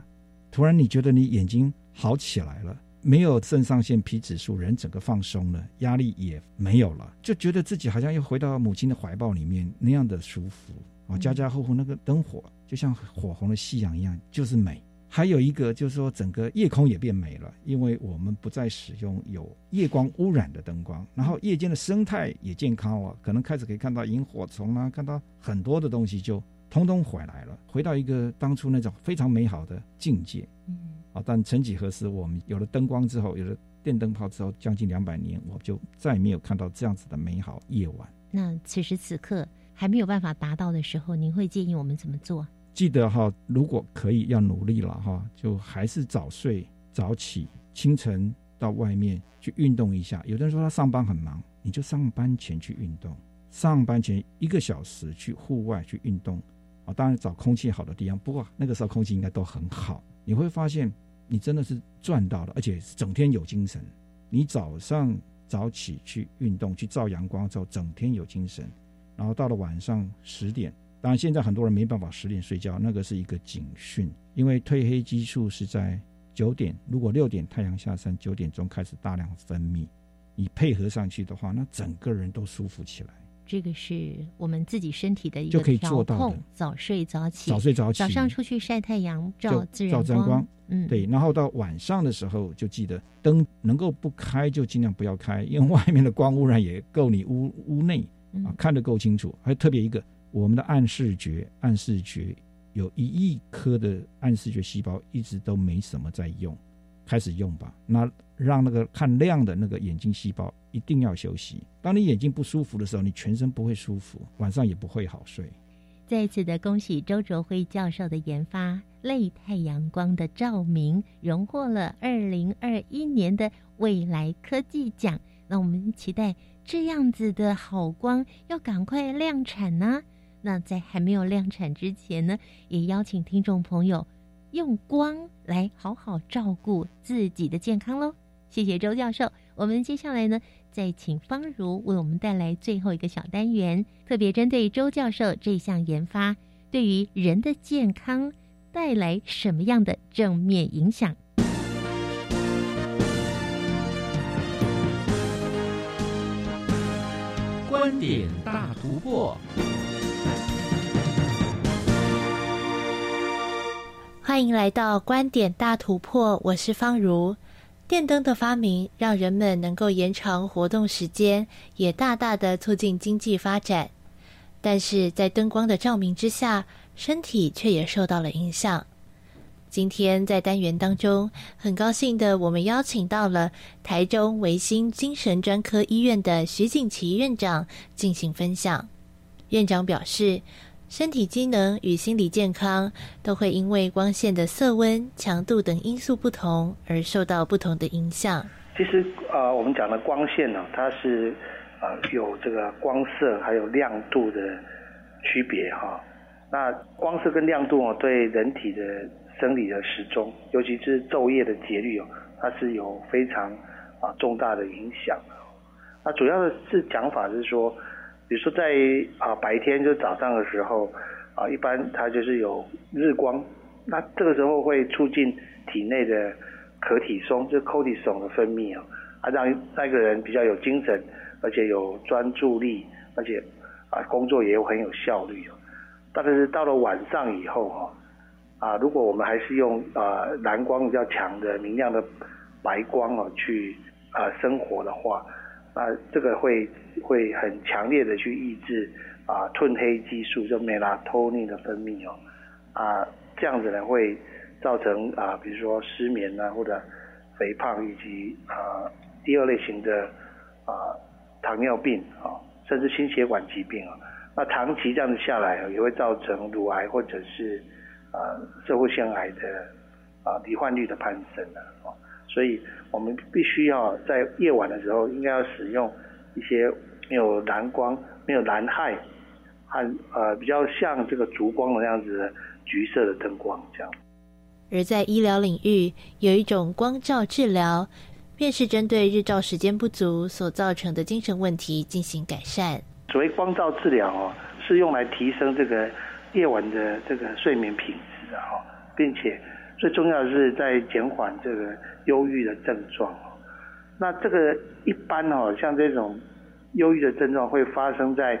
突然，你觉得你眼睛好起来了，没有肾上腺皮质素，人整个放松了，压力也没有了，就觉得自己好像又回到母亲的怀抱里面那样的舒服啊！家家户户那个灯火就像火红的夕阳一样，就是美。还有一个就是说，整个夜空也变美了，因为我们不再使用有夜光污染的灯光，然后夜间的生态也健康了，可能开始可以看到萤火虫啊，看到很多的东西就。通通回来了，回到一个当初那种非常美好的境界。嗯，啊，但曾几何时，我们有了灯光之后，有了电灯泡之后，将近两百年，我就再也没有看到这样子的美好夜晚。那此时此刻还没有办法达到的时候，您会建议我们怎么做？记得哈，如果可以，要努力了哈，就还是早睡早起，清晨到外面去运动一下。有的人说他上班很忙，你就上班前去运动，上班前一个小时去户外去运动。啊，当然找空气好的地方，不过那个时候空气应该都很好。你会发现，你真的是赚到了，而且整天有精神。你早上早起去运动，去照阳光之后，整天有精神。然后到了晚上十点，当然现在很多人没办法十点睡觉，那个是一个警讯，因为褪黑激素是在九点，如果六点太阳下山，九点钟开始大量分泌，你配合上去的话，那整个人都舒服起来。这个是我们自己身体的一个调控，早睡早起，早睡早起，早上出去晒太阳，照自然光，嗯，对。然后到晚上的时候，就记得灯能够不开就尽量不要开，因为外面的光污染也够你屋屋内啊看得够清楚。还特别一个，我们的暗视觉，暗视觉有一亿颗的暗视觉细胞，一直都没什么在用，开始用吧。那让那个看亮的那个眼睛细胞。一定要休息。当你眼睛不舒服的时候，你全身不会舒服，晚上也不会好睡。再次的恭喜周卓辉教授的研发类太阳光的照明，荣获了二零二一年的未来科技奖。那我们期待这样子的好光要赶快量产呢。那在还没有量产之前呢，也邀请听众朋友用光来好好照顾自己的健康喽。谢谢周教授。我们接下来呢？再请方如为我们带来最后一个小单元，特别针对周教授这项研发，对于人的健康带来什么样的正面影响？观点大突破。欢迎来到观点大突破，我是方如。电灯的发明让人们能够延长活动时间，也大大的促进经济发展。但是在灯光的照明之下，身体却也受到了影响。今天在单元当中，很高兴的我们邀请到了台中维新精神专科医院的徐景琪院长进行分享。院长表示。身体机能与心理健康都会因为光线的色温、强度等因素不同而受到不同的影响。其实啊，我们讲的光线呢，它是啊有这个光色还有亮度的区别哈。那光色跟亮度哦，对人体的生理的时钟，尤其是昼夜的节律哦，它是有非常啊重大的影响。那主要的是讲法是说。比如说在啊白天就早上的时候啊，一般它就是有日光，那这个时候会促进体内的可体松，就 c o r t i s o 的分泌啊，啊让那个人比较有精神，而且有专注力，而且啊工作也有很有效率。但是到了晚上以后哈，啊如果我们还是用啊蓝光比较强的明亮的白光哦去啊生活的话。啊，这个会会很强烈的去抑制啊褪黑激素，就 melatonin 的分泌哦，啊这样子呢会造成啊比如说失眠啊或者肥胖以及啊第二类型的啊糖尿病啊甚至心血管疾病啊，那长期这样子下来啊也会造成乳癌或者是啊社会腺癌的啊罹患率的攀升啊。所以我们必须要在夜晚的时候，应该要使用一些没有蓝光、没有蓝害和呃比较像这个烛光的那样子的橘色的灯光这样。而在医疗领域，有一种光照治疗，便是针对日照时间不足所造成的精神问题进行改善。所谓光照治疗哦，是用来提升这个夜晚的这个睡眠品质的哈，并且。最重要的是在减缓这个忧郁的症状那这个一般哦，像这种忧郁的症状会发生在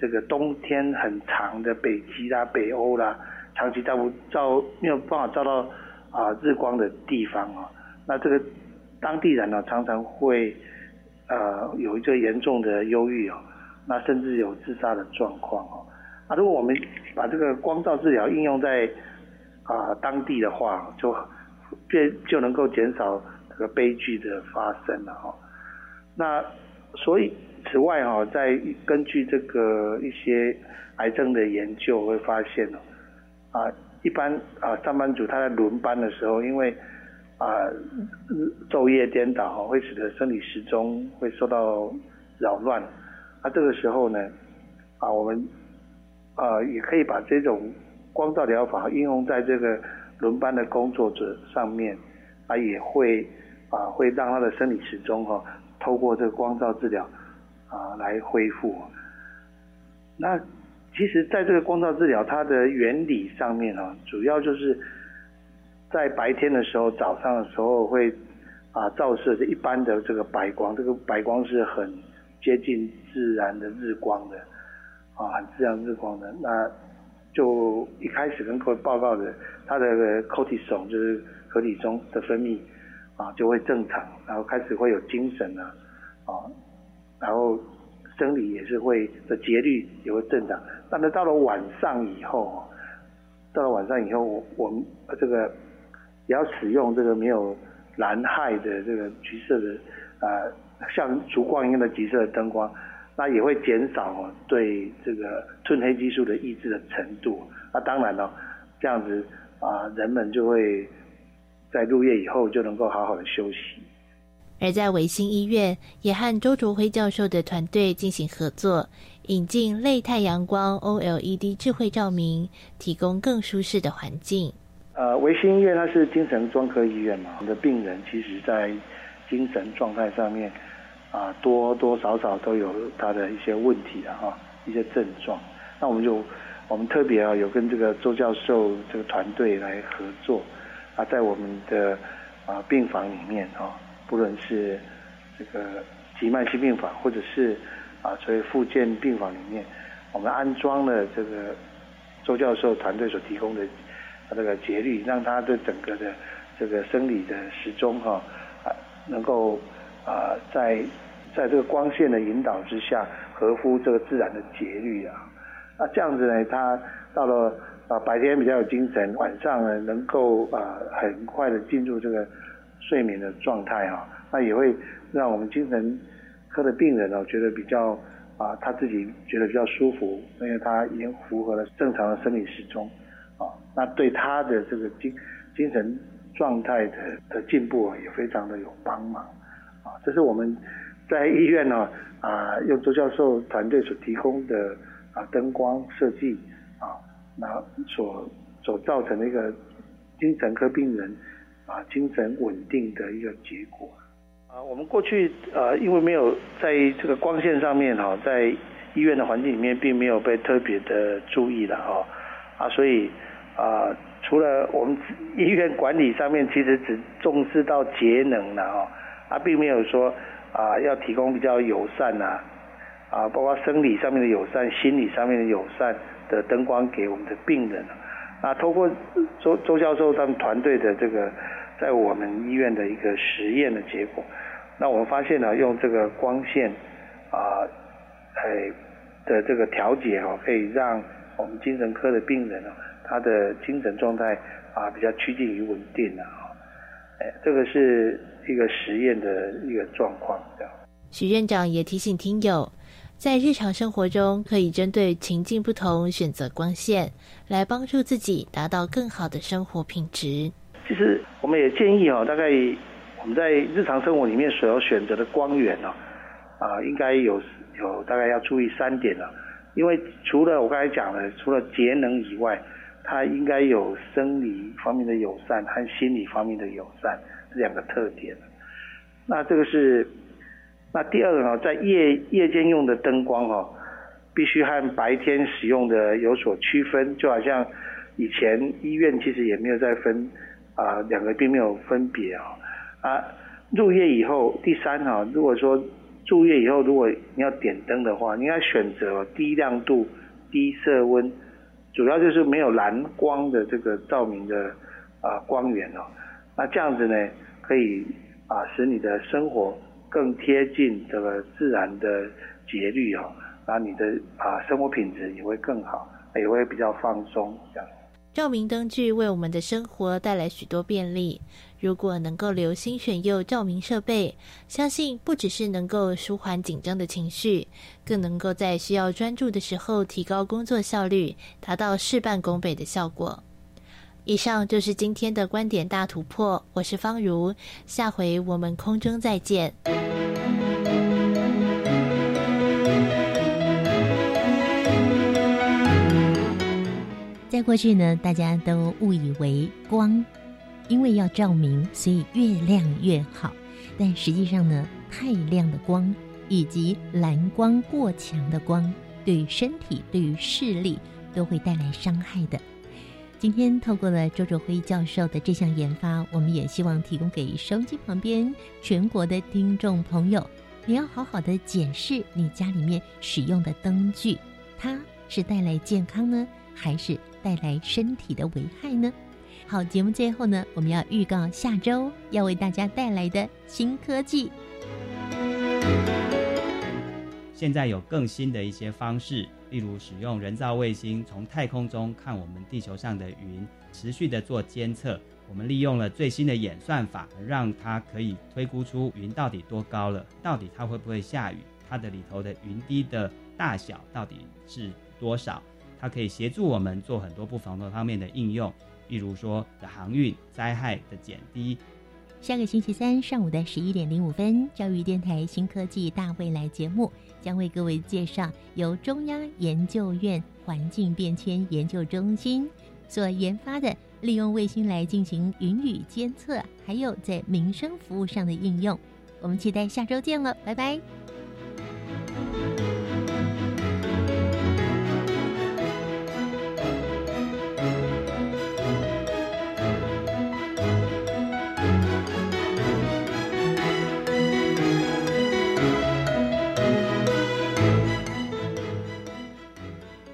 这个冬天很长的北极啦、北欧啦，长期照不照没有办法照到啊日光的地方啊。那这个当地人呢，常常会呃有一个严重的忧郁哦，那甚至有自杀的状况哦。那如果我们把这个光照治疗应用在啊，当地的话就便就能够减少这个悲剧的发生了哈。那所以此外哈，在根据这个一些癌症的研究会发现哦，啊，一般啊上班族他在轮班的时候，因为啊昼夜颠倒会使得生理时钟会受到扰乱。那这个时候呢，啊我们啊也可以把这种。光照疗法应用在这个轮班的工作者上面，啊，也会啊，会让他的生理时钟哈，透过这个光照治疗啊来恢复。那其实，在这个光照治疗它的原理上面啊，主要就是在白天的时候，早上的时候会啊照射一般的这个白光，这个白光是很接近自然的日光的啊，很自然日光的那。就一开始跟各位报告的，他的 cortisol 就是可体中的分泌啊就会正常，然后开始会有精神啊，啊，然后生理也是会的节律也会正常。但是到了晚上以后，到了晚上以后，我我们这个也要使用这个没有蓝害的这个橘色的啊，像烛光一样的橘色的灯光。那也会减少对这个褪黑激素的抑制的程度。那当然了，这样子啊，人们就会在入夜以后就能够好好的休息。而在维新医院，也和周卓辉教授的团队进行合作，引进类太阳光 OLED 智慧照明，提供更舒适的环境。呃，维新医院它是精神专科医院嘛，我们的病人其实在精神状态上面。啊，多多少少都有他的一些问题啊，哈，一些症状。那我们就，我们特别啊，有跟这个周教授这个团队来合作，啊，在我们的啊病房里面啊，不论是这个急慢性病房，或者是啊所谓复健病房里面，我们安装了这个周教授团队所提供的这个节律，让他的整个的这个生理的时钟哈啊能够啊在在这个光线的引导之下，合乎这个自然的节律啊。那这样子呢，他到了啊白天比较有精神，晚上呢能够啊很快的进入这个睡眠的状态哈。那也会让我们精神科的病人哦觉得比较啊他自己觉得比较舒服，因为他已经符合了正常的生理时钟啊。那对他的这个精精神状态的的进步啊也非常的有帮忙啊。这是我们在医院呢啊用周教授团队所提供的。啊，灯光设计啊，那所所造成的一个精神科病人啊精神稳定的一个结果啊。我们过去呃因为没有在这个光线上面哈，在医院的环境里面并没有被特别的注意的哈啊，所以啊除了我们医院管理上面其实只重视到节能了哈啊，并没有说啊要提供比较友善呐。啊，包括生理上面的友善、心理上面的友善的灯光给我们的病人啊，通过周周教授他们团队的这个在我们医院的一个实验的结果，那我们发现呢，用这个光线啊，哎的这个调节哦，可以让我们精神科的病人啊，他的精神状态啊比较趋近于稳定的啊，哎，这个是一个实验的一个状况这样。许院长也提醒听友。在日常生活中，可以针对情境不同选择光线，来帮助自己达到更好的生活品质。其实我们也建议哦，大概我们在日常生活里面所要选择的光源哦，啊，应该有有大概要注意三点了。因为除了我刚才讲的，除了节能以外，它应该有生理方面的友善和心理方面的友善这两个特点。那这个是。那第二个呢，在夜夜间用的灯光哈，必须和白天使用的有所区分，就好像以前医院其实也没有在分啊，两个并没有分别啊啊，入夜以后，第三哈，如果说入夜以后，如果你要点灯的话，你应该选择低亮度、低色温，主要就是没有蓝光的这个照明的啊光源哦，那这样子呢，可以啊使你的生活。更贴近这个自然的节律哦，那你的啊生活品质也会更好，也会比较放松。这样，照明灯具为我们的生活带来许多便利。如果能够留心选用照明设备，相信不只是能够舒缓紧张的情绪，更能够在需要专注的时候提高工作效率，达到事半功倍的效果。以上就是今天的观点大突破，我是方如，下回我们空中再见。在过去呢，大家都误以为光，因为要照明，所以越亮越好。但实际上呢，太亮的光以及蓝光过强的光，对于身体、对于视力都会带来伤害的。今天透过了周卓辉教授的这项研发，我们也希望提供给收音机旁边全国的听众朋友，你要好好的检视你家里面使用的灯具，它是带来健康呢，还是带来身体的危害呢？好，节目最后呢，我们要预告下周要为大家带来的新科技。现在有更新的一些方式。例如使用人造卫星从太空中看我们地球上的云，持续的做监测。我们利用了最新的演算法，让它可以推估出云到底多高了，到底它会不会下雨，它的里头的云滴的大小到底是多少。它可以协助我们做很多不同的方面的应用，例如说的航运灾害的减低。下个星期三上午的十一点零五分，教育电台新科技大未来节目将为各位介绍由中央研究院环境变迁研究中心所研发的，利用卫星来进行云雨监测，还有在民生服务上的应用。我们期待下周见了，拜拜。